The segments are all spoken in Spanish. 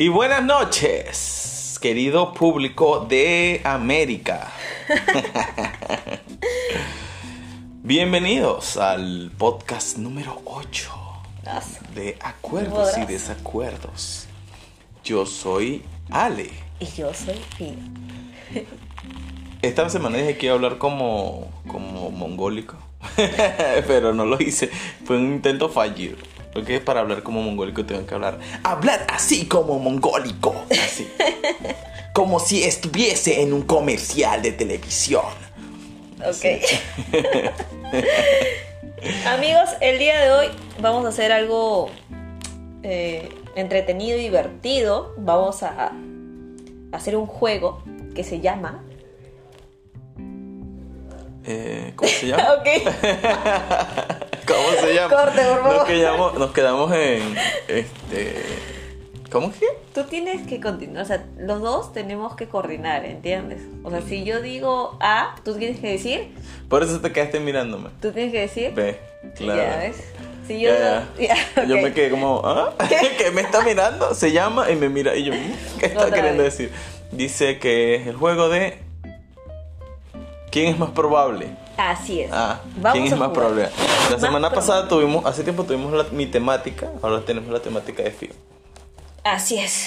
Y buenas noches, querido público de América. Bienvenidos al podcast número 8 de Acuerdos y Desacuerdos. Yo soy Ale. Y yo soy Pino. Esta semana dije que iba a hablar como, como mongólico, pero no lo hice. Fue un intento fallido. Porque para hablar como mongólico tengo que hablar. Hablar así como mongólico. Así. como si estuviese en un comercial de televisión. Ok. Amigos, el día de hoy vamos a hacer algo eh, entretenido y divertido. Vamos a hacer un juego que se llama eh, ¿Cómo se llama? ok. ¿Cómo se llama? Corte, por favor. Nos quedamos, nos quedamos en. Este. ¿Cómo que? Tú tienes que continuar, o sea, los dos tenemos que coordinar, ¿entiendes? O sea, si yo digo A, tú tienes que decir, Por eso te quedaste mirándome. tú tienes que decir. Ve, claro. Ya ves. Si yo Ya, no- ya, Yo ok. me quedé como, ¿ah? ¿Qué me está mirando? Se llama y me mira. Y yo, "Mm, ¿qué está Otra queriendo vez. decir? Dice que es el juego de. ¿Quién es más probable? Así es. Ah, Vamos ¿quién es a más probable? La más semana pasada tuvimos, hace tiempo tuvimos la, mi temática, ahora tenemos la temática de Fio. Así es.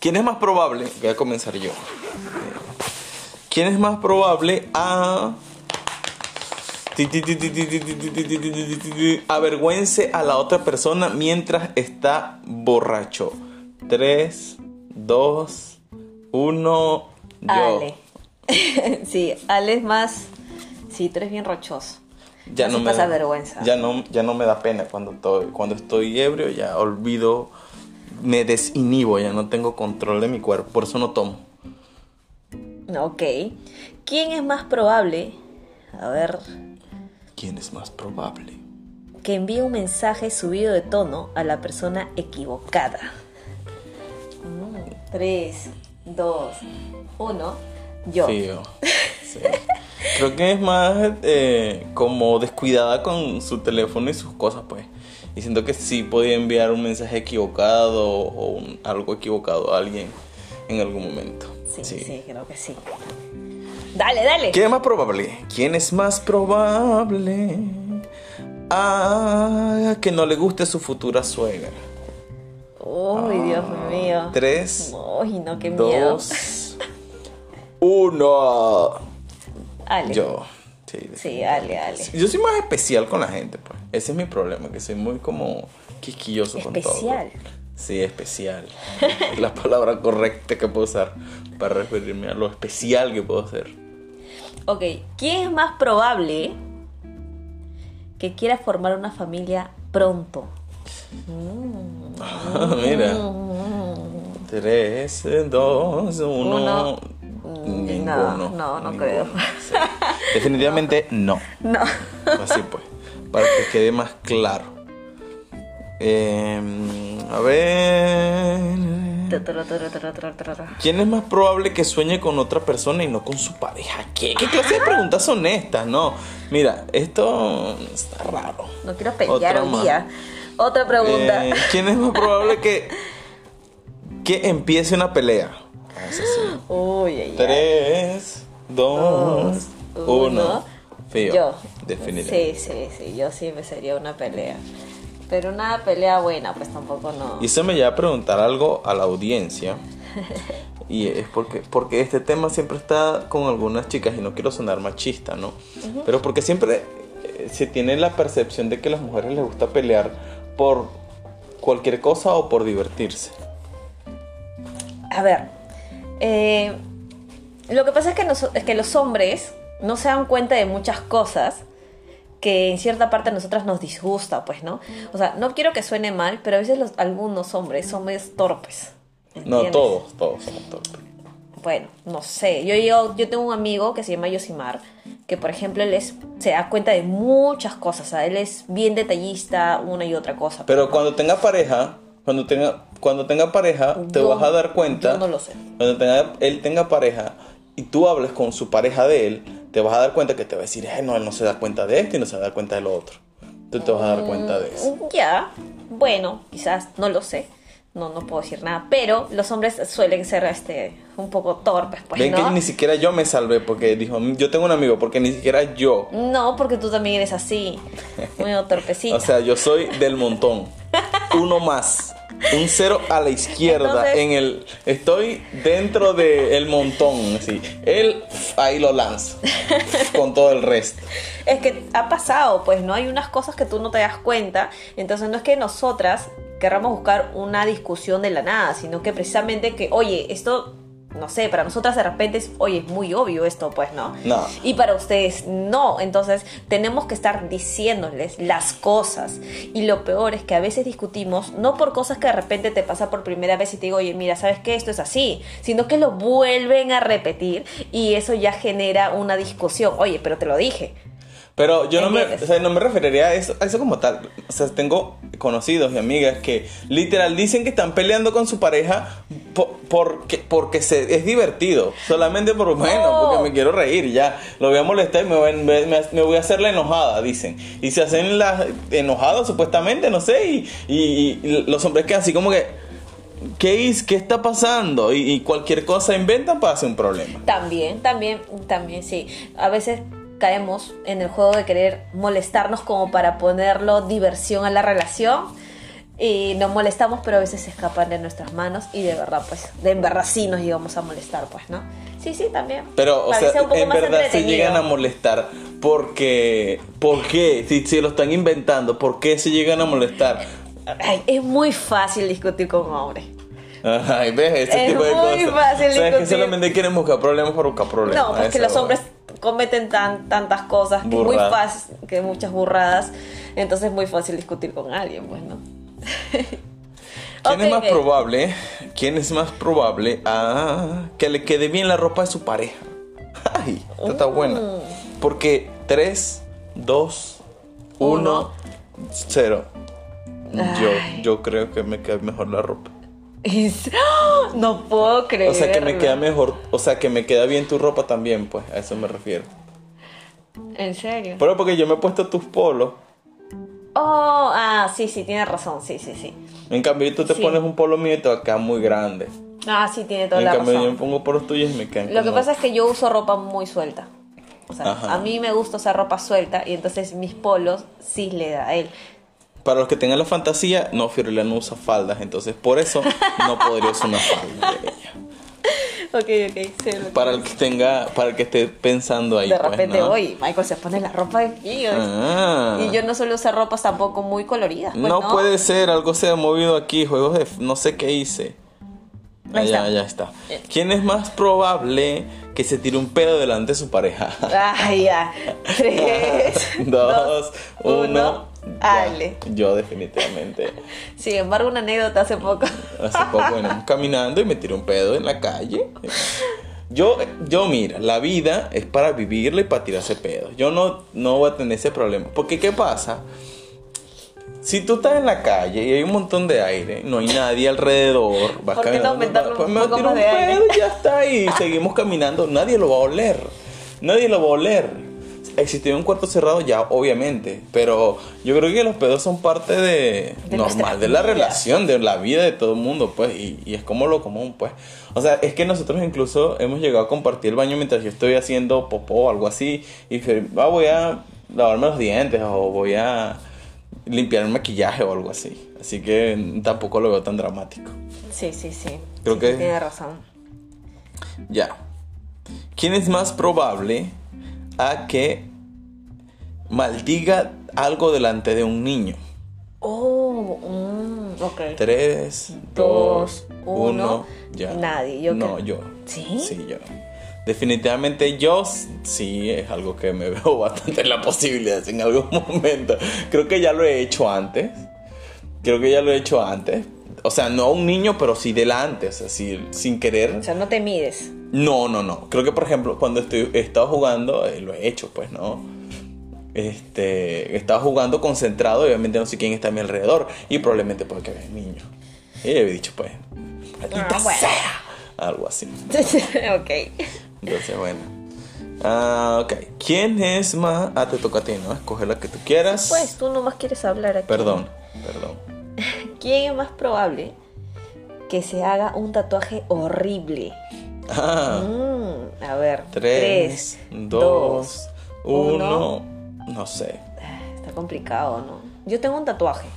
¿Quién es más probable? Voy a comenzar yo. ¿Quién es más probable a avergüence a la otra persona mientras está borracho. 3, 2, 1, yo. sí, Ale es más. Sí, tú eres bien rochoso. Ya no me pasa da vergüenza. Ya no, ya no me da pena cuando estoy, cuando estoy ebrio, ya olvido, me desinhibo, ya no tengo control de mi cuerpo, por eso no tomo. Ok. ¿Quién es más probable? A ver. ¿Quién es más probable? Que envíe un mensaje subido de tono a la persona equivocada. 3, 2, 1. Yo. Fío. Sí. Creo que es más eh, como descuidada con su teléfono y sus cosas, pues. Y siento que sí podía enviar un mensaje equivocado o un- algo equivocado a alguien en algún momento. Sí, sí, creo que sí. Dale, dale. ¿Quién es más probable? ¿Quién es más probable a que no le guste su futura suegra? Uy, Dios mío. Tres, Uy, no, qué miedo uno. Ale. Yo. Sí, sí, ale, ale. Yo soy más especial con la gente, pues. Ese es mi problema, que soy muy como quisquilloso especial. con todo. Pues. Especial. Sí, especial. es la palabra correcta que puedo usar para referirme a lo especial que puedo ser. Ok, ¿quién es más probable que quiera formar una familia pronto? Mira. 3, 2, 1. Ninguno. No, no, no Ninguno. creo. Sí. Definitivamente no. No. Así pues. Para que quede más claro. Em, a ver. ¿Quién es más probable que sueñe con otra persona y no con su pareja? ¿Qué, ¿Qué clase de preguntas son estas? No. Mira, esto está raro. No quiero pelear Otra hoy más. día. Otra pregunta. Eh, ¿Quién es más probable que, que empiece una pelea? Esa sí. Uy, ay, ay. Tres, dos, Dos, uno. uno. Fío. Yo. Definitivamente. Sí, sí, sí. Yo sí me sería una pelea. Pero una pelea buena, pues tampoco no. Y eso me lleva a preguntar algo a la audiencia. Y es porque, porque este tema siempre está con algunas chicas, y no quiero sonar machista, ¿no? Pero porque siempre eh, se tiene la percepción de que a las mujeres les gusta pelear por cualquier cosa o por divertirse. A ver, eh, lo que pasa es que, nos- es que los hombres no se dan cuenta de muchas cosas que en cierta parte a nosotras nos disgusta, pues, ¿no? O sea, no quiero que suene mal, pero a veces los, algunos hombres son medio torpes. No, todos, todos somos torpes. Bueno, no sé. Yo, yo, yo tengo un amigo que se llama Yosimar, que por ejemplo él es, se da cuenta de muchas cosas. O sea, él es bien detallista, una y otra cosa. Pero cuando tenga pareja, cuando tenga, cuando tenga pareja, te Yo- vas a dar cuenta. yo no lo sé. Cuando tenga, él tenga pareja y tú hables con su pareja de él, te vas a dar cuenta que te va a decir, "Ay, no, él no se da cuenta de esto y no se da cuenta de lo otro. Tú te vas a dar cuenta de eso. Ya, bueno, quizás, no lo sé. no, no puedo decir nada. Pero los hombres suelen ser este un poco torpes, pues, Ven ¿no? que ni siquiera yo me salvé porque dijo, yo tengo un amigo, porque ni siquiera yo. No, porque tú también eres así, muy torpecita. O sea, yo soy del montón. Uno más. Un cero a la izquierda Entonces- en el estoy dentro del montón, así. Él ahí lo lanza con todo el resto. Es que ha pasado, pues, ¿no? Hay unas cosas que tú no te das cuenta. Entonces no es que nosotras querramos buscar una discusión de la nada, sino que precisamente que, oye, esto, no sé, para nosotras de repente es, oye, es muy obvio esto, pues, ¿no? No. Y para ustedes no. Entonces tenemos que estar diciéndoles las cosas. Y lo peor es que a veces discutimos, no por cosas que de repente te pasa por primera vez y te digo, oye, mira, ¿sabes qué? Esto es así. Sino que lo vuelven a repetir y eso ya genera una discusión. Oye, pero te lo dije. Pero yo no me, o sea, no me referiría a eso, a eso como tal. O sea, tengo conocidos y amigas que literal dicen que están peleando con su pareja po- porque, porque se, es divertido. Solamente por, bueno, No. porque me quiero reír, ya. Lo voy a molestar y me voy, me, me- voy a hacer la enojada, dicen. Y se hacen las enojadas supuestamente, no sé. Y, y- y los hombres quedan así como que, ¿qué, es, qué está pasando? Y, y cualquier cosa inventan para hacer un problema. También, también, también, sí. A veces caemos en el juego de querer molestarnos como para ponerlo diversión a la relación. Y nos molestamos, pero a veces se escapan de nuestras manos y de verdad, pues, de en verdad sí nos llegamos a molestar, pues, ¿no? Sí, sí, también. Pero, o sea, poco en verdad se llegan a molestar porque... ¿Por qué? Si, si lo están inventando, ¿por qué se llegan a molestar? Ay, es muy fácil discutir con un hombre. Ay, ¿ves? Ese Es tipo de muy cosas. fácil o sea, es que discutir. solamente quieren buscar problemas por buscar problemas. No, porque Eso, los hombres cometen tan, tantas cosas que muy fácil, que muchas burradas. Entonces es muy fácil discutir con alguien, pues, ¿no? ¿Quién es más probable? ¿Quién es más probable a que le quede bien la ropa de su pareja? Ay, esta está buena. Mm. Porque 3, 2, 1, Uno. 0. Yo, yo creo que me queda mejor la ropa. Es-. No puedo creer. O sea, que me queda mejor, o sea, que me queda bien tu ropa también, pues, a eso me refiero. ¿En serio? Pero porque yo me he puesto tus polos, Oh, ah, sí, sí, tiene razón, sí, sí, sí. en cambio tú te Sí. pones un polo mío y te va a quedar muy grande. Ah, sí, tiene toda En la cambio yo me razón. pongo polos tuyos y me quedan Lo que pasa es que yo uso ropa muy suelta. O sea, Ajá. a mí me gusta usar ropa suelta y entonces mis polos sí le da a él. Para los que tengan la fantasía, no, Fiorella no usa faldas, entonces por eso no podría usar una falda de ella. Ok, ok, sí. Para el que tenga, para el que esté pensando ahí. de pues, repente, ¿no? oye, Michael se pone la ropa de aquí. Ah. Y yo no suelo usar ropas tampoco muy coloridas. pues, no, puede ser, algo se ha movido aquí, juegos de... no sé qué hice. Ah, Ahí ya, está. ya está. Bien. ¿Quién es más probable que se tire un pedo delante de su pareja? Ay, ya. Tres, Dos, uno. uno. Ya. Ale. Yo definitivamente. Sin embargo, una anécdota hace poco. Hace poco veníamos caminando y me tiré un pedo en la calle. Yo, yo mira, la vida es para vivirla y para tirarse pedos. Yo no, no voy a tener ese problema. Porque ¿qué pasa? Si tú estás en la calle y hay un montón de aire, no hay nadie alrededor, vas ¿Por qué no caminando, aumentarle pues me tiro un aire? pedo y ya está y seguimos caminando, nadie lo va a oler. Nadie lo va a oler. Existió un cuarto cerrado ya, obviamente, pero yo creo que los pedos son parte de, normal de la relación, de la vida de todo el mundo, pues, y, y es como lo común, pues. O sea, es que nosotros incluso hemos llegado a compartir el baño mientras yo estoy haciendo popó o algo así, y ah, voy a lavarme los dientes o voy a limpiar el maquillaje o algo así. Así que tampoco lo veo tan dramático. Sí, sí, sí. Creo Sí, que- Tiene razón. Ya. ¿Quién es más probable a que maldiga algo delante de un niño? Oh, mm, ok. 3, Dos, 2, uno. 1, ya. Nadie, yo No, yo. ¿Sí? Sí, yo. Definitivamente yo sí es algo que me veo bastante en la posibilidad en algún momento. Creo que ya lo he hecho antes. Creo que ya lo he hecho antes. O sea, no a un niño, pero sí delante. O sea, sí, sin querer. O sea, no te mides. No, no, no. Creo que, por ejemplo, cuando estoy, he estado jugando, eh, lo he hecho, pues, ¿no? Este, he estado jugando concentrado, y obviamente no sé quién está a mi alrededor, y probablemente puede que haya un niño. Y le he dicho, pues, maldita Ah, bueno. sea. Algo así. ok. Entonces, bueno. Ah, ok. ¿Quién es más? Ah, te toca a ti, ¿no? Escoge la que tú quieras. Pues tú nomás quieres hablar aquí. Perdón, perdón. ¿Quién es más probable que se haga un tatuaje horrible. Ah, Mm, a ver. 3, 2, 1. No sé. Está complicado, ¿no? Yo tengo un tatuaje.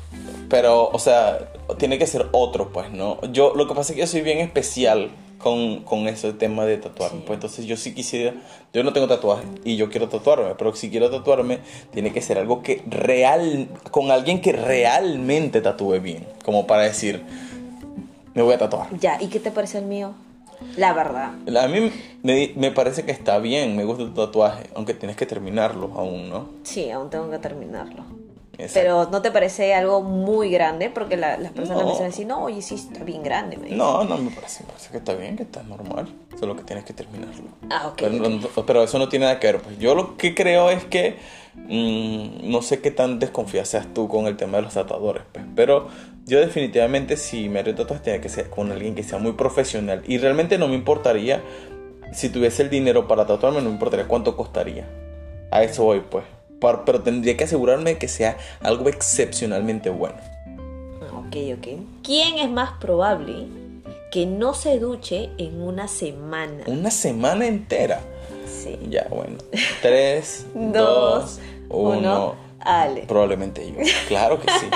Pero, o sea, tiene que ser otro, pues, ¿no? Yo, lo que pasa es que yo soy bien especial con, con ese tema de tatuarme. Sí. Pues entonces yo sí quisiera, yo no tengo tatuaje y yo quiero tatuarme, pero si quiero tatuarme, tiene que ser algo que real, con alguien que realmente tatúe bien. Como para decir, me voy a tatuar. Ya, ¿y qué te parece el mío? La verdad. A mí me, me parece que está bien, me gusta tu tatuaje, aunque tienes que terminarlo aún, ¿no? Sí, aún tengo que terminarlo. Exacto. Pero ¿no te parece algo muy grande? Porque la- las personas No. me dicen decir, no, oye, sí, está bien grande. Me. No, no me parece, me parece que está bien, que está normal. Solo que tienes que terminarlo. Ah, ok. Pero, no- pero eso no tiene nada que ver. Pues yo lo que creo es que mm, no sé qué tan desconfiada seas tú con el tema de los tatuadores. Pues, pero yo definitivamente si me tatuajes tiene que ser con alguien que sea muy profesional. Y realmente no me importaría, si tuviese el dinero para tatuarme, no me importaría cuánto costaría. A eso voy pues. Pero tendría que asegurarme de que sea algo excepcionalmente bueno. Ok, ok. ¿Quién es más probable que no se duche en una semana? Una semana entera. Sí. Ya, bueno. 3, Dos, 2, uno, 1. Ale. Probablemente yo. Claro que sí.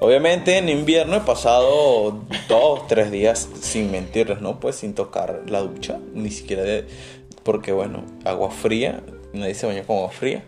Obviamente en invierno he pasado dos, tres días sin mentirles, ¿no? Pues sin tocar la ducha, ni siquiera de... Porque bueno, agua fría, nadie se baña con agua fría.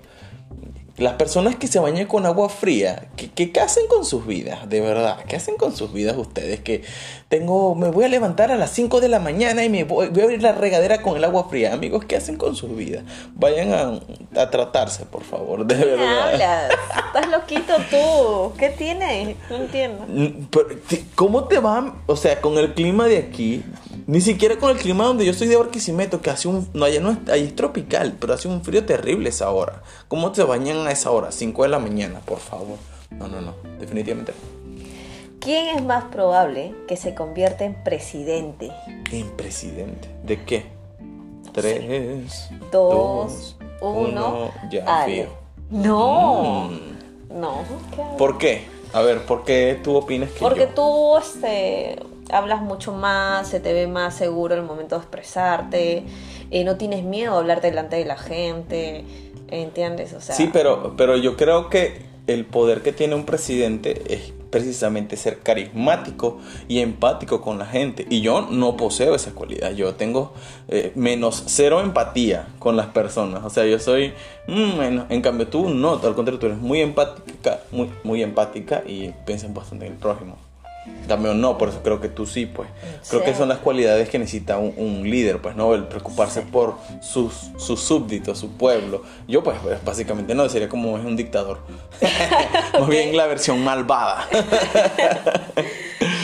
Las personas que se bañan con agua fría, ¿qué, qué, qué hacen con sus vidas? De verdad, ¿qué hacen con sus vidas ustedes? Que tengo, me voy a levantar a las 5 de la mañana y me voy, voy a abrir la regadera con el agua fría. Amigos, ¿qué hacen con sus vidas? Vayan a, a tratarse, por favor, de ¿Qué verdad. hablas? Estás loquito tú. ¿Qué tienes? No entiendo. Pero, ¿Cómo te va? O sea, con el clima de aquí, ni siquiera con el clima donde yo soy de Barquisimeto, que hace un. No, allá no es, ahí es tropical, pero hace un frío terrible esa hora. ¿Cómo te bañan a esa hora? 5 de la mañana, por favor. No, no, no, definitivamente no. ¿Quién es más probable que se convierta en presidente? En presidente. ¿De qué? 3, Dos, uno, ya, fío. No, Mm, no. ¿Por qué? A ver, ¿por qué tú opinas que Porque yo? tú este, hablas mucho más, se te ve más seguro el momento de expresarte, eh, no tienes miedo a hablar delante de la gente, ¿entiendes? O sea, Sí, pero, pero yo creo que el poder que tiene un presidente es precisamente ser carismático y empático con la gente. Y yo no poseo esa cualidad. Yo tengo eh, menos cero empatía con las personas. O sea, yo soy mm, menos. En cambio, tú no. Al contrario, tú eres muy empática, muy, muy empática y piensas bastante en el prójimo. Cambio, no, por eso creo que tú sí, pues. Creo que Sí. son las cualidades que necesita un, un líder, pues, ¿no? El preocuparse por sus, sus súbditos, su pueblo. Yo, pues, pues, básicamente no, sería como es un dictador. Más bien la versión malvada.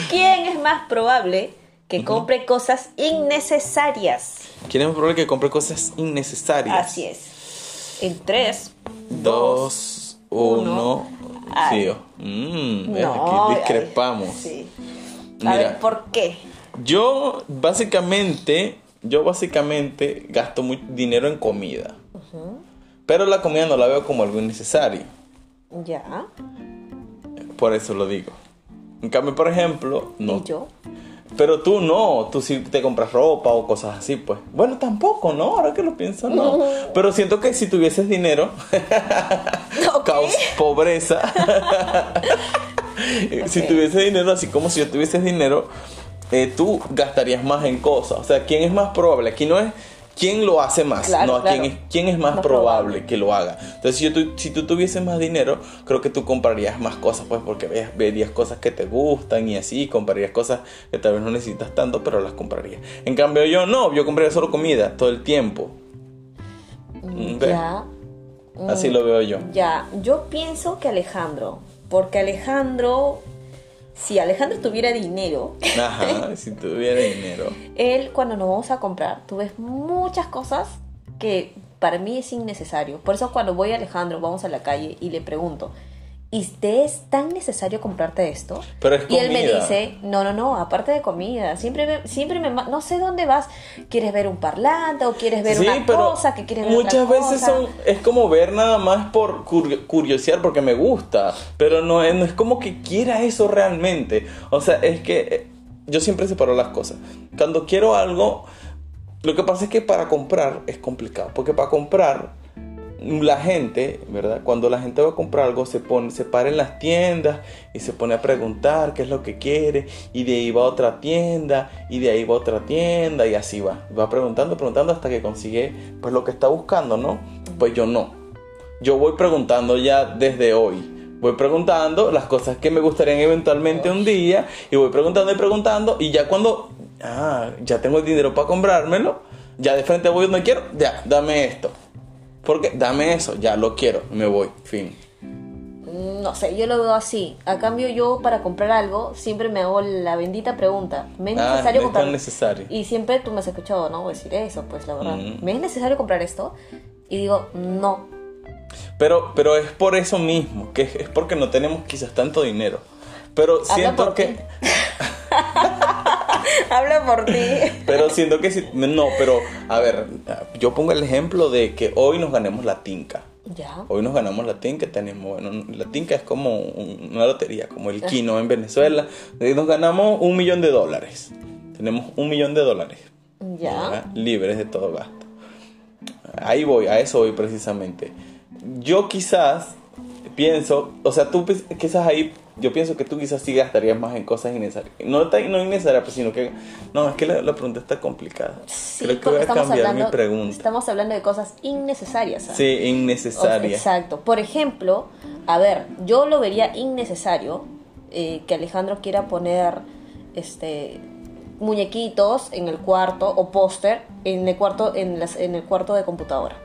¿quién es más probable que compre cosas innecesarias? ¿Quién es más probable que compre cosas innecesarias? Así es. En tres, Dos, uno, Ay. fío. Mm, no, aquí discrepamos. ay, sí. A Mira. ver, ¿por qué? Yo básicamente, yo básicamente gasto muy dinero en comida. Pero la comida no la veo como algo innecesario. Ya. Por eso lo digo. En cambio, por ejemplo, no. ¿Y yo? Pero tú no, tú sí te compras ropa o cosas así, pues. Bueno, tampoco, ¿no? Ahora que lo pienso, no. Pero siento que si tuvieses dinero, caos, pobreza. Si Ok. tuviese dinero, así como si yo tuviese dinero, eh, tú gastarías más en cosas. O sea, ¿quién es más probable? Aquí no es quién lo hace más, Claro, no, claro. ¿quién, es, quién es más, Más probable, probable. que lo haga. Entonces, si, yo tu- si tú tuvieses más dinero, creo que tú comprarías más cosas, pues, porque ve- verías cosas que te gustan y así, comprarías cosas que tal vez no necesitas tanto, pero las comprarías. En cambio, yo no, yo compraría solo comida todo el tiempo. Mm. Ya. Así Mm, lo veo yo. Ya, yo pienso que Alejandro, porque Alejandro, si Alejandro tuviera dinero, Ajá, si tuviera dinero. él cuando nos vamos a comprar, tú ves muchas cosas que para mí es innecesario. Por eso cuando voy a Alejandro, vamos a la calle y le pregunto, ¿y te es tan necesario comprarte esto? Pero es Y él me dice, no, no, no, aparte de comida, siempre me, siempre me, no sé dónde vas, ¿quieres ver un parlante o quieres ver Sí, una pero cosa que quieres ver muchas otra veces cosa? son es como ver nada más por curio- curiosear porque me gusta, pero no es, no es como que quiera eso realmente. O sea, es que eh, yo siempre separo las cosas. Cuando quiero algo, lo que pasa es que para comprar es complicado, porque para comprar la gente, ¿verdad? Cuando la gente va a comprar algo, se pone, se para en las tiendas y se pone a preguntar qué es lo que quiere, y de ahí va a otra tienda, y de ahí va a otra tienda, y así va. Va preguntando, preguntando hasta que consigue pues lo que está buscando, ¿no? Pues yo no. Yo voy preguntando ya desde hoy. Voy preguntando las cosas que me gustarían eventualmente un día, y voy preguntando y preguntando, y ya cuando, ah, ya tengo el dinero para comprármelo, ya de frente voy donde quiero, ya, dame esto porque dame eso, ya lo quiero, me voy, fin. No sé, yo lo veo así. A cambio, yo para comprar algo siempre me hago la bendita pregunta: ¿me es Ah, necesario no es comprar? tan necesario. Y siempre tú me has escuchado, ¿no? Decir eso, pues la verdad. Mm. ¿Me es necesario comprar esto? Y digo, no. Pero, pero es por eso mismo, que es, porque no tenemos quizás tanto dinero. Pero siento que. Habla por ti. Pero siento que sí. No, pero a ver, yo pongo el ejemplo de que hoy nos ganemos la tinca. ya. Hoy nos ganamos la tinca, tenemos, bueno, la tinca es como un- una lotería, como el kino en Venezuela. Y nos ganamos un millón de dólares. Tenemos un millón de dólares. Ya. libres de todo gasto. Ahí voy, a eso voy precisamente. Yo quizás pienso, o sea, tú quizás ahí, yo pienso que tú quizás sí gastarías más en cosas innecesarias. No, no innecesarias, pues, sino que, no, es que la, la pregunta está complicada. Sí, Creo que voy a estamos cambiar hablando, mi pregunta. estamos hablando de cosas innecesarias. ¿sabes? Sí, O sea, innecesaria. exacto. Por ejemplo, a ver, yo lo vería innecesario eh, que Alejandro quiera poner este muñequitos en el cuarto o póster en el cuarto en, las- en el cuarto de computadora.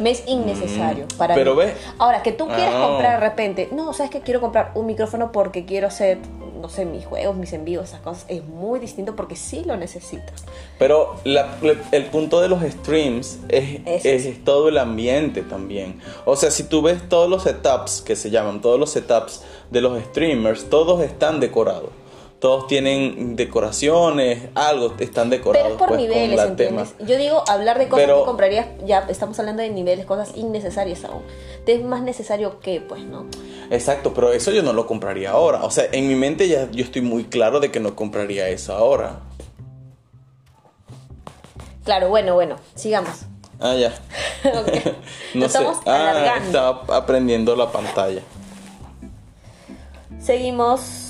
Me es innecesario Mm, para pero mí. ve- Ahora, que tú quieras Ah. comprar de repente, no, sabes que quiero comprar un micrófono porque quiero hacer, no sé, mis juegos, mis envíos, esas cosas, es muy distinto porque sí lo necesitas. Pero la- el punto de los streams es, es todo el ambiente también. O sea, si tú ves todos los setups que se llaman, todos los setups de los streamers, todos están decorados. Todos tienen decoraciones, algo están decorados. Pero es por pues, niveles, ¿entiendes? Yo digo, hablar de cosas Pero- que comprarías, ya estamos hablando de niveles, cosas innecesarias aún. Te es más necesario que, pues, ¿no? Exacto, pero eso yo no lo compraría ahora. O sea, en mi mente ya yo estoy muy claro de que no compraría eso ahora. Claro, bueno, bueno, sigamos. Ah, ya. No sé. estamos Ah, alargando. estaba aprendiendo la pantalla. Seguimos.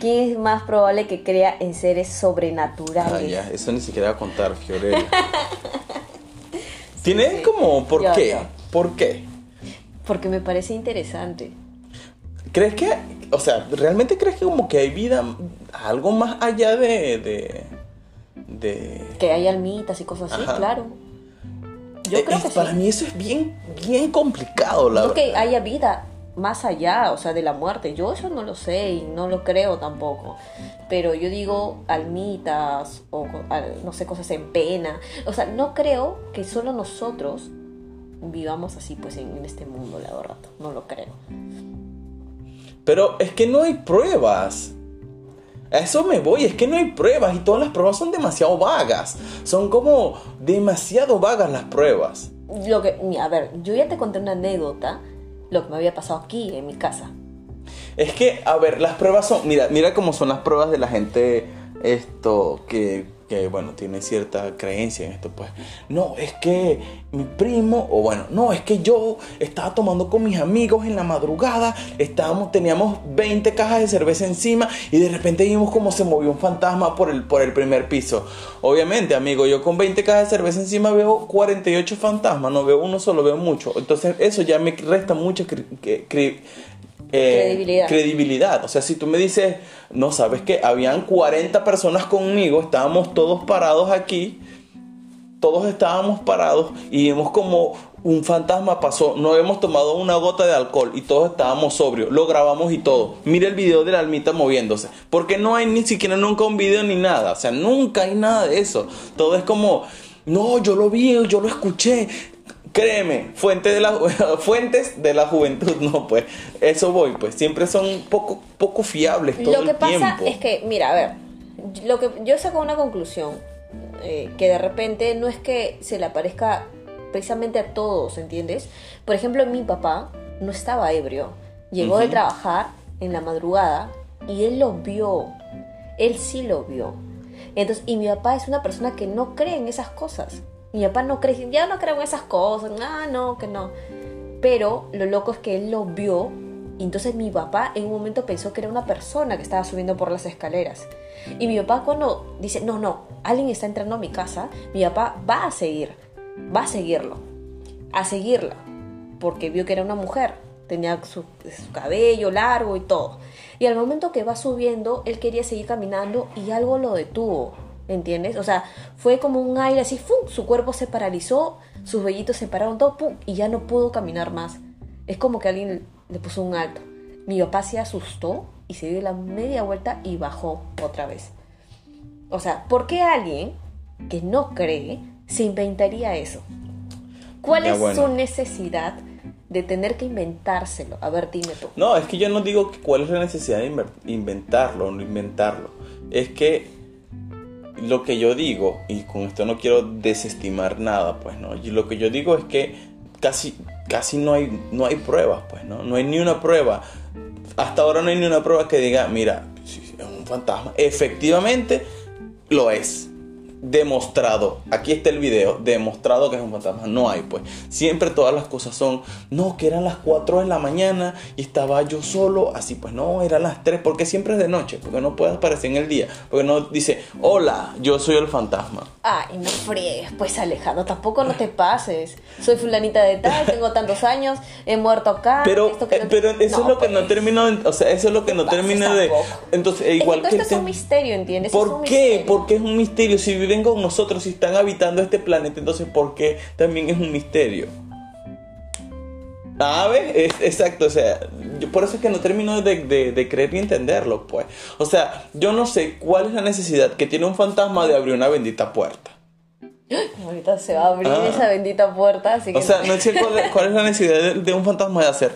¿Quién es más probable que crea en seres sobrenaturales? Ah, ya, eso ni siquiera va a contar, Fiorella. Tiene como, ¿por Yo, qué? yo. ¿Por qué? Porque me parece interesante. ¿Crees que, o sea, realmente crees que como que hay vida, algo más allá de, de, de... Que hay almitas y cosas así, Ajá. claro. Yo Eh, creo que sí. Para mí eso es bien, bien complicado, la No que verdad. haya vida más allá, o sea, de la muerte. Yo eso no lo sé y no lo creo tampoco. Pero yo digo almitas o no sé, cosas en pena. O sea, no creo que solo nosotros vivamos así pues en, en este mundo, la verdad. No lo creo. Pero es que no hay pruebas. A eso me voy, es que no hay pruebas y todas las pruebas son demasiado vagas. Son como demasiado vagas las pruebas. Lo que, a ver, yo ya te conté una anécdota, lo que me había pasado aquí en mi casa. Es que, a ver, las pruebas son. Mira, mira cómo son las pruebas de la gente. Esto que, que, bueno, tiene cierta creencia en esto. Pues, no, es que mi primo, o bueno, no, es que yo estaba tomando con mis amigos en la madrugada. Estábamos, teníamos 20 cajas de cerveza encima y de repente vimos como se movió un fantasma por el, por el primer piso. Obviamente, amigo, yo con 20 cajas de cerveza encima veo 48 fantasmas, no veo uno solo, veo mucho. Entonces, eso ya me resta mucha cri- eh, Credibilidad. credibilidad. O sea, si tú me dices, no sabes que habían 40 personas conmigo, estábamos todos parados aquí, todos estábamos parados y vimos como un fantasma pasó, no habíamos tomado una gota de alcohol y todos estábamos sobrios, lo grabamos y todo. Mira el video de la almita moviéndose, porque no hay ni siquiera nunca un video ni nada, o sea, nunca hay nada de eso. Todo es como, no, yo lo vi, yo lo escuché. Créeme, fuente de la, fuentes de la juventud, no, pues, eso voy, pues, siempre son poco, poco fiables todo Lo que el pasa tiempo. es que, mira, a ver, lo que yo saco una conclusión eh, que de repente no es que se le aparezca precisamente a todos, ¿entiendes? Por ejemplo, mi papá no estaba ebrio, llegó de trabajar en la madrugada y él lo vio. él sí lo vio. Entonces, y mi papá es una persona que no cree en esas cosas. Mi papá no cree, ya no creo en esas cosas, ah, no, que no. Pero lo loco es que él lo vio y entonces mi papá en un momento pensó que era una persona que estaba subiendo por las escaleras. Y mi papá cuando dice, no, no, alguien está entrando a mi casa, mi papá va a seguir, va a seguirlo, a seguirla, porque vio que era una mujer, tenía su, su cabello largo y todo. Y al momento que va subiendo, él quería seguir caminando y algo lo detuvo. ¿Entiendes? O sea, fue como un aire así, ¡fum! su cuerpo se paralizó, sus vellitos se pararon todo, ¡pum! y ya no pudo caminar más. Es como que alguien le puso un alto. Mi papá se asustó y se dio la media vuelta y bajó otra vez. O sea, ¿por qué alguien que no cree se inventaría eso? ¿Cuál Ya, es bueno. su necesidad de tener que inventárselo? A ver, dime tú. No, es que yo no digo que cuál es la necesidad de inventarlo o no inventarlo. Es que lo que yo digo, y con esto no quiero desestimar nada, pues, ¿no? Y lo que yo digo es que casi, casi no hay, no hay pruebas, pues, ¿no? No hay ni una prueba. Hasta ahora no hay ni una prueba que diga, mira, es un fantasma. Efectivamente, lo es. Demostrado. Aquí está el video. Demostrado que es un fantasma. No hay, pues. Siempre todas las cosas son, no, que eran las 4 de la mañana y estaba yo solo. Así, pues no, eran las 3. Porque siempre es de noche. Porque no puede aparecer en el día. Porque no dice, hola, yo soy el fantasma. Ay, no friegues, pues Alejandro, tampoco no te pases. Soy fulanita de tal, tengo tantos años, he muerto acá. Pero, esto que eh, no- pero eso es lo que no pues. termino, o sea, eso es lo que no termina de... Entonces, Es que igual que esto es un misterio, ¿entiendes? Es ¿Por qué? misterio. Porque es un misterio. Si viven con nosotros, si están habitando este planeta, entonces ¿por qué también es un misterio? Ah, ¿ves? Es- exacto, o sea, yo por eso es que no termino de, de- de creer ni entenderlo, pues. O sea, yo no sé cuál es la necesidad que tiene un fantasma de abrir una bendita puerta. Ahorita se va a abrir Ah. esa bendita puerta, así que... O sea, no sé cuál es, cuál es la necesidad de, de un fantasma de hacer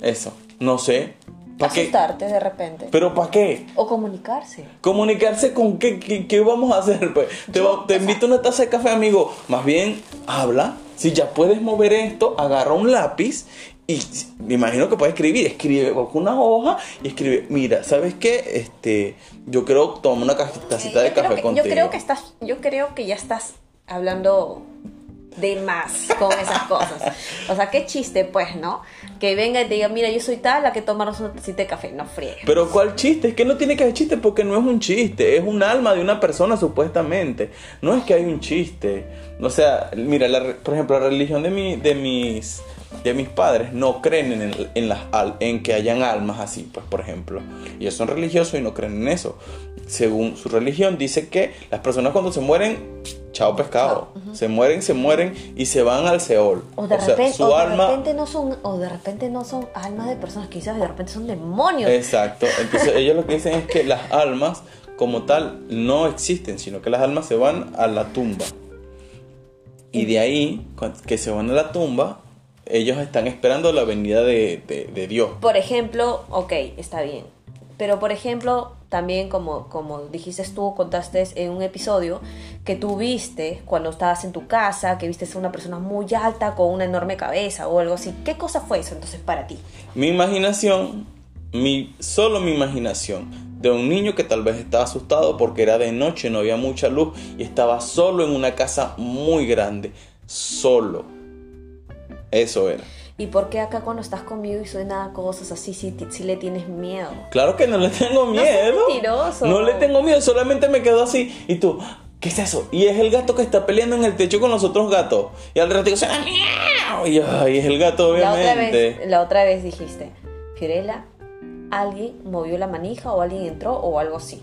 eso. No sé. ¿Para qué? asustarte de repente. ¿Pero para qué? O comunicarse. ¿Comunicarse con qué, qué, qué vamos a hacer? Pues te, Yo, te invito a una taza de café, amigo. Más bien, habla. Si ya puedes mover esto, agarra un lápiz y me imagino que puedes escribir. Escribe con una hoja y escribe. Mira, ¿sabes qué? Este, yo creo tomar una tacita de café que, contigo. yo creo que estás, yo creo que ya estás hablando de más con esas cosas. O sea, qué chiste, pues, ¿no? Que venga y te diga, mira, yo soy tal, la que tomarnos una tacita de café. No friegues. Pero ¿cuál chiste? Es que no tiene que haber chiste porque no es un chiste, es un alma de una persona supuestamente. No es que hay un chiste. O sea, mira, la por ejemplo, la religión de, mi, de mis de mis padres no creen en, el- en las en que hayan almas así, pues por ejemplo. Ellos son religiosos y no creen en eso. Según su religión dice que las personas cuando se mueren, chao pescado, se mueren, se mueren y se van al Seol. O de, repente, su o de repente no son, o de repente no son almas de personas quizás de repente son demonios. Exacto. Entonces ellos lo que dicen es que las almas como tal no existen, sino que las almas se van a la tumba. Y de ahí, que se van a la tumba, ellos están esperando la venida de, de- de Dios. Por ejemplo, ok, está bien. Pero por ejemplo, también como, como dijiste tú, contaste en un episodio que tú viste cuando estabas en tu casa, que viste a una persona muy alta con una enorme cabeza o algo así. ¿Qué cosa fue eso entonces para ti? Mi imaginación, mi, solo mi imaginación, de un niño que tal vez estaba asustado porque era de noche, no había mucha luz y estaba solo en una casa muy grande. Solo. Eso era. ¿Y por qué acá cuando estás conmigo y suena cosas así, sí, ti- sí le tienes miedo? Claro que no le tengo No miedo. mentiroso. No le tengo miedo, solamente me quedo así. Y tú, ¿qué es eso? Y es el gato que está peleando en el techo con los otros gatos. Y al ratito suena miau. Y ay, es el gato, La otra, obviamente. vez, la otra vez dijiste, Fiorella, alguien movió la manija o alguien entró o algo así.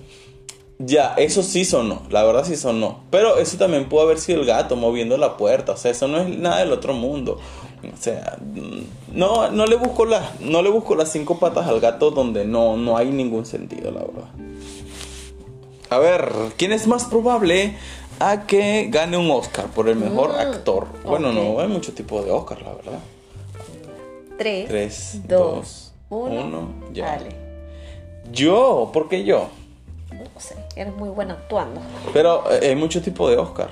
Ya, eso sí sonó. La verdad sí sonó. Pero eso también pudo haber sido el gato moviendo la puerta. O sea, eso no es nada del otro mundo. O sea, no, no le busco las, no le busco las cinco patas al gato donde no, no hay ningún sentido, la verdad. A ver, ¿quién es más probable a que gane un Oscar por el mejor Mm, actor? Bueno, no, hay muchos tipos de Oscar, la verdad. Tres, Tres, dos, dos, uno, uno, ya. Dale. Yo, ¿por qué yo? No sé, eres muy bueno actuando. Pero eh, hay muchos tipos de Oscar.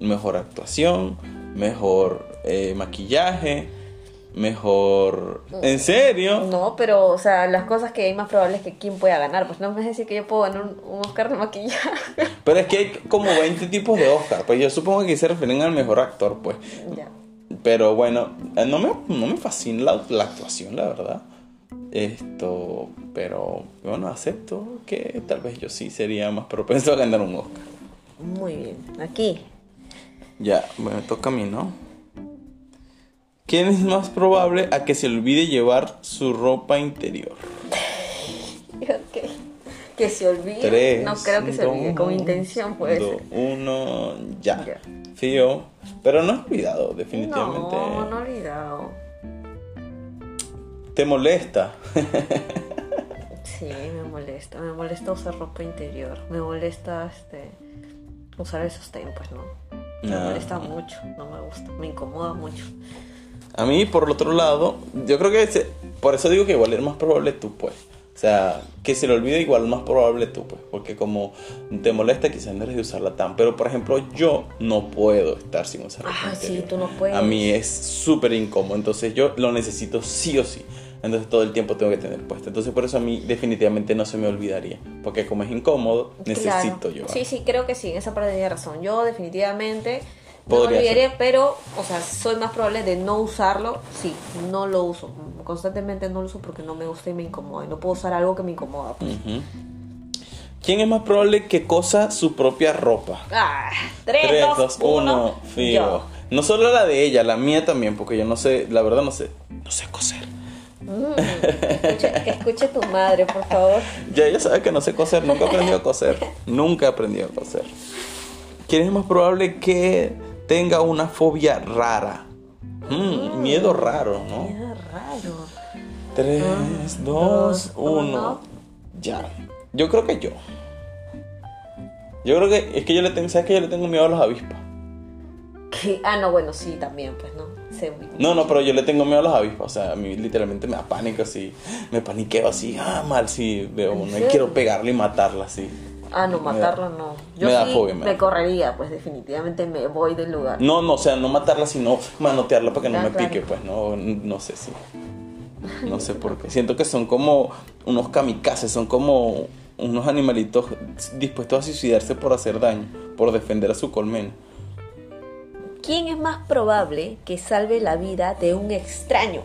Mejor actuación, mejor eh, maquillaje. mejor. ¿En serio? No, pero, o sea, las cosas que hay más probables que quién pueda ganar. Pues no me decir que yo puedo ganar un, un Oscar de maquillaje. Pero es que hay como 20 tipos de Oscar. Pues yo supongo que se refieren al mejor actor, pues. ya. Pero bueno, eh, no me, no me fascina la, la actuación, la verdad. Esto, pero bueno, acepto que tal vez yo sí sería más propenso a ganar un Oscar. Muy bien. Aquí. Ya, bueno, toca a mí, ¿no? ¿Quién es más probable a que se olvide llevar su ropa interior? Ok. Que se olvide. Tres. no creo que se olvide. Con intención ser. Uno, ya. Ya. Fío. Pero no has olvidado, definitivamente. No, no he olvidado. ¿Te molesta? Sí, me molesta. Me molesta usar ropa interior. Me molesta este usar esos pues ¿no? Me Ah. molesta mucho. No me gusta. Me incomoda mucho. A mí, por el otro lado, yo creo que se- por eso digo que igual es más probable tú, pues. O sea, que se le olvide igual más probable tú, pues. Porque como te molesta, quizás no eres de usarla tan. Pero, por ejemplo, yo no puedo estar sin usar ropa Ah, sí, tú no puedes. A mí es súper incómodo. Entonces yo lo necesito sí o sí. Entonces todo el tiempo tengo que tener puesto. Entonces por eso a mí definitivamente no se me olvidaría. Porque como es incómodo, necesito Claro. llevar. Sí, sí, creo que sí. En esa parte tiene razón. Yo definitivamente Podría olvidaría, pero, o sea, soy más probable de no usarlo. Sí, no lo uso. Constantemente no lo uso porque no me gusta y me incomoda. Y no puedo usar algo que me incomoda. pues. ¿Quién es más probable que cosa su propia ropa? Ah, 3, 3, 2, 2, 1. 1, fío. No solo la de ella, la mía también, porque yo no sé, la verdad no sé, no sé coser. que escuche tu madre, por favor. Ya ella sabe que no sé coser, nunca aprendí a coser. Nunca aprendí a coser. ¿Quién es más probable que tenga una fobia rara? Mm, miedo raro, ¿no? Qué raro. 3, 2, dos, 1. uno. Ya. Yo creo que yo. Yo creo que es que yo le tengo, ¿sabes que yo le tengo miedo a las avispas? ¿Qué? Ah, no, bueno, sí, también, pues, ¿no? Se No, no, pero yo le tengo miedo a las avispas. O sea, a mí literalmente me da pánico así. Me paniqueo así. Ah, mal, sí. Veo ¿En una y quiero pegarle y matarla así. Ah, no, matarlo no. Yo me da sí fobia, me me, correría, pues definitivamente me voy del lugar. No, no, o sea, no matarla, sino manotearla para que no Ah, me claro. pique, pues. No, no sé si. No sé por qué. Siento que son como unos kamikazes, son como unos animalitos dispuestos a suicidarse por hacer daño, por defender a su colmena. ¿Quién es más probable que salve la vida de un extraño?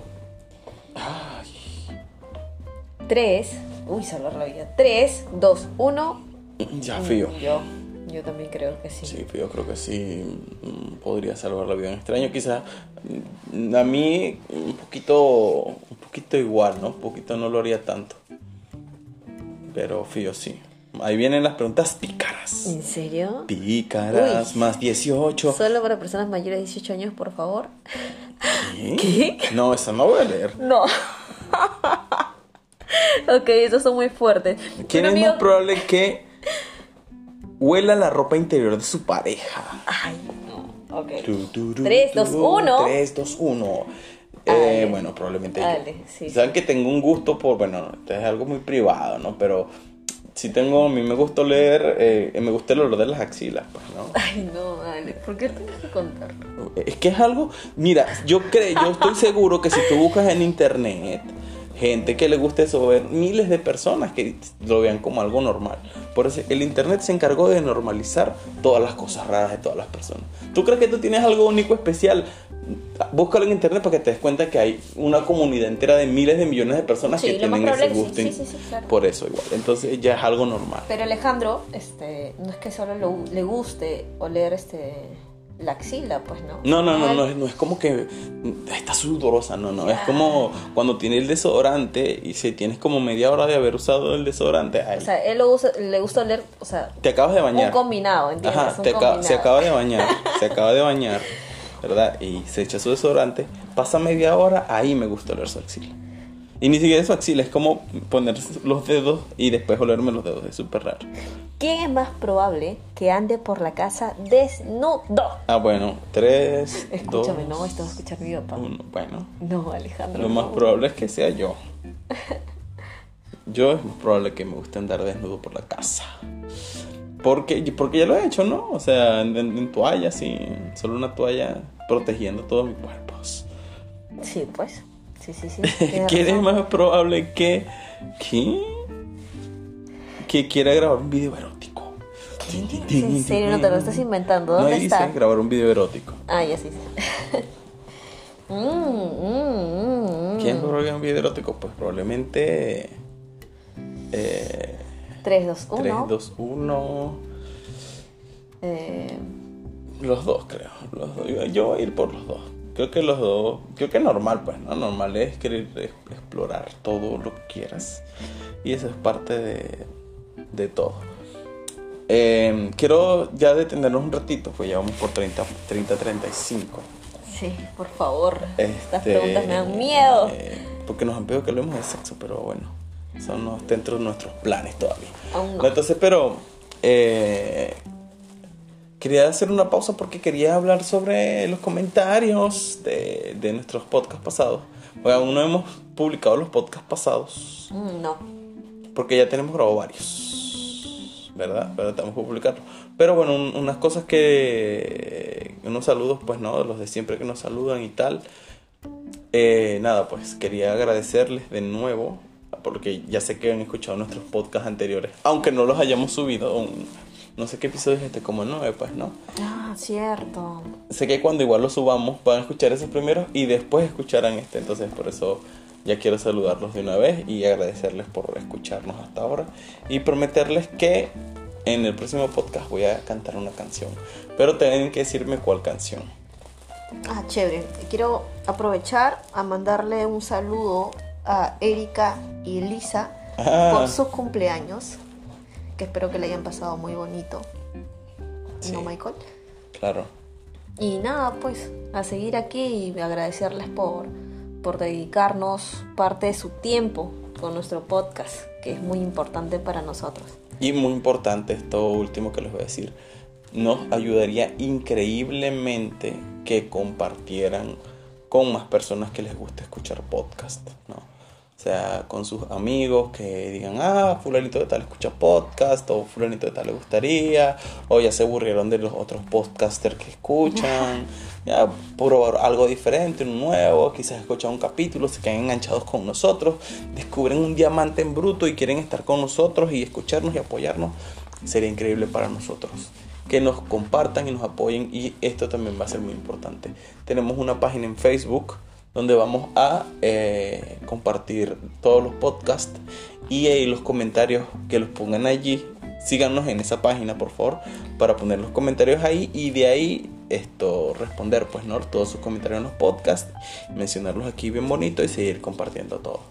Tres. Uy, salvar la vida. Tres, dos, uno. Ya, fío. Yo. Yo también creo que sí. Sí, yo creo que sí podría salvar la vida un extraño. Quizás mm, a mí un poquito, un poquito igual, ¿no? Un poquito no lo haría tanto. Pero fío, sí. Ahí vienen las preguntas pícaras. ¿En serio? Pícaras, Uy. más 18. Solo para personas mayores de 18 años, por favor. ¿Qué? ¿Qué? No, esa no voy a leer. No. ok, esos son muy fuertes. ¿Quién es amigo- más probable que huela la ropa interior de su pareja? Ay, no. Ok. Tu, tu, tu, Tres, dos, tu, uno. 3, 2, 1. Dale. Eh, bueno, probablemente Dale, yo. sí, Saben que tengo un gusto por, bueno, esto es algo muy privado, ¿no? Pero sí tengo, a mí me gusta leer, eh, me gusta el olor de las axilas, pues, ¿no? Ay, no, dale. ¿Por qué tienes que contarlo? Es que es algo, mira, yo creo, yo estoy seguro que si tú buscas en internet gente que le guste eso, ver miles de personas que lo vean como algo normal. Por eso el internet se encargó de normalizar todas las cosas raras de todas las personas. ¿Tú crees que tú tienes algo único especial? Búscalo en internet para que te des cuenta que hay una comunidad entera de miles de millones de personas Sí, que tienen ese gusto. sí, sí, sí, claro. Por eso igual. Entonces ya es algo normal. Pero Alejandro, este, no es que solo lo- le guste oler este la axila, pues no. No, no, no, no, es- no es como que está sudorosa, no, no, es como cuando tienes el desodorante y si tienes como media hora de haber usado el desodorante, ay, O sea, él lo usa, le gusta oler, o sea, te acabas de bañar. un combinado, ¿entiendes? Ajá, Un te acaba- se combinado. acaba de bañar, se acaba de bañar, ¿verdad? Y se echa su desodorante, pasa media hora, ahí me gusta oler su axila. Y ni siquiera es su axila, es como poner los dedos y después olerme los dedos, es súper raro. ¿Quién es más probable que ande por la casa desnudo? Ah, bueno, tres, Escúchame, dos, no, esto va a escuchar mi papá. uno. Bueno, No, Alejandro. Lo no. más probable es que sea yo. Yo es más probable que me guste andar desnudo por la casa. Porque, porque ya lo he hecho, ¿no? O sea, en, en- en toalla, sí. Solo una toalla protegiendo todos mis cuerpos. Sí, pues. Sí, sí, sí. ¿Quién es más probable que. ¿Qué? Que quiera grabar un video erótico. ¿En serio? No te lo estás inventando. ¿Dónde no, está? dice grabar un video erótico. Ah, ya sí. sí. mm, mm, mm, ¿Quién grabar un video erótico? Pues probablemente. Eh, 3, 2, 1. 3, 2, 1. Eh, Los dos, creo. Los dos. Yo voy a ir por los dos. Creo que los dos. Creo que normal, pues, ¿no? Normal es querer explorar todo lo que quieras. Y eso es parte de, de todo. Eh, quiero ya detenernos un ratito, pues ya vamos por 30, 30 35. sí, por favor. Estas Este, preguntas me dan miedo. eh, porque nos han pedido que hablemos de sexo, pero bueno, eso no está dentro de nuestros planes todavía. Aún no. Entonces, pero eh, quería hacer una pausa porque quería hablar sobre los comentarios de, de nuestros podcasts pasados. Porque aún no hemos publicado los podcasts pasados, Mm, no. porque ya tenemos grabado varios, ¿verdad? Pero estamos por publicarlos. Pero bueno, un- unas cosas que. Unos saludos, pues, ¿no? Los de siempre que nos saludan y tal. Eh, nada, pues quería agradecerles de nuevo, porque ya sé que han escuchado nuestros podcasts anteriores, aunque no los hayamos subido aún. No sé qué episodio es este, como el 9, pues, ¿no? Ah, cierto. Sé que cuando igual los subamos van a escuchar esos primeros y después escucharán este, entonces por eso ya quiero saludarlos de una vez y agradecerles por escucharnos hasta ahora y prometerles que en el próximo podcast voy a cantar una canción, pero tienen que decirme cuál canción. Ah, chévere. Quiero aprovechar a mandarle un saludo a Erika y Elisa Ah. por sus cumpleaños. Que espero que le hayan pasado muy bonito. Sí. ¿No, Michael? Claro. Y nada, pues a seguir aquí y agradecerles por, por dedicarnos parte de su tiempo con nuestro podcast, que es muy importante para nosotros. Y muy importante esto último que les voy a decir, nos ayudaría increíblemente que compartieran con más personas que les guste escuchar podcast, ¿no? O sea, con sus amigos que digan, ah, fulanito de tal escucha podcast, o fulanito de tal le gustaría, o ya se aburrieron de los otros podcasters que escuchan, ya probar algo diferente, un nuevo, quizás escuchan un capítulo, se quedan enganchados con nosotros, descubren un diamante en bruto y quieren estar con nosotros y escucharnos y apoyarnos, sería increíble para nosotros. Que nos compartan y nos apoyen y esto también va a ser muy importante. Tenemos una página en Facebook donde vamos a eh, compartir todos los podcasts y ahí los comentarios que los pongan allí. Síganos en esa página, por favor, para poner los comentarios ahí y de ahí esto responder, pues, ¿no? Todos sus comentarios en los podcasts, mencionarlos aquí bien bonito y seguir compartiendo todo.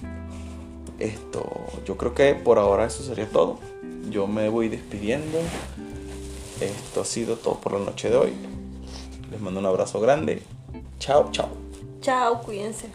Esto, yo creo que por ahora eso sería todo. Yo me voy despidiendo. Esto ha sido todo por la noche de hoy. Les mando un abrazo grande. Chao, chao. Chao, cuídense.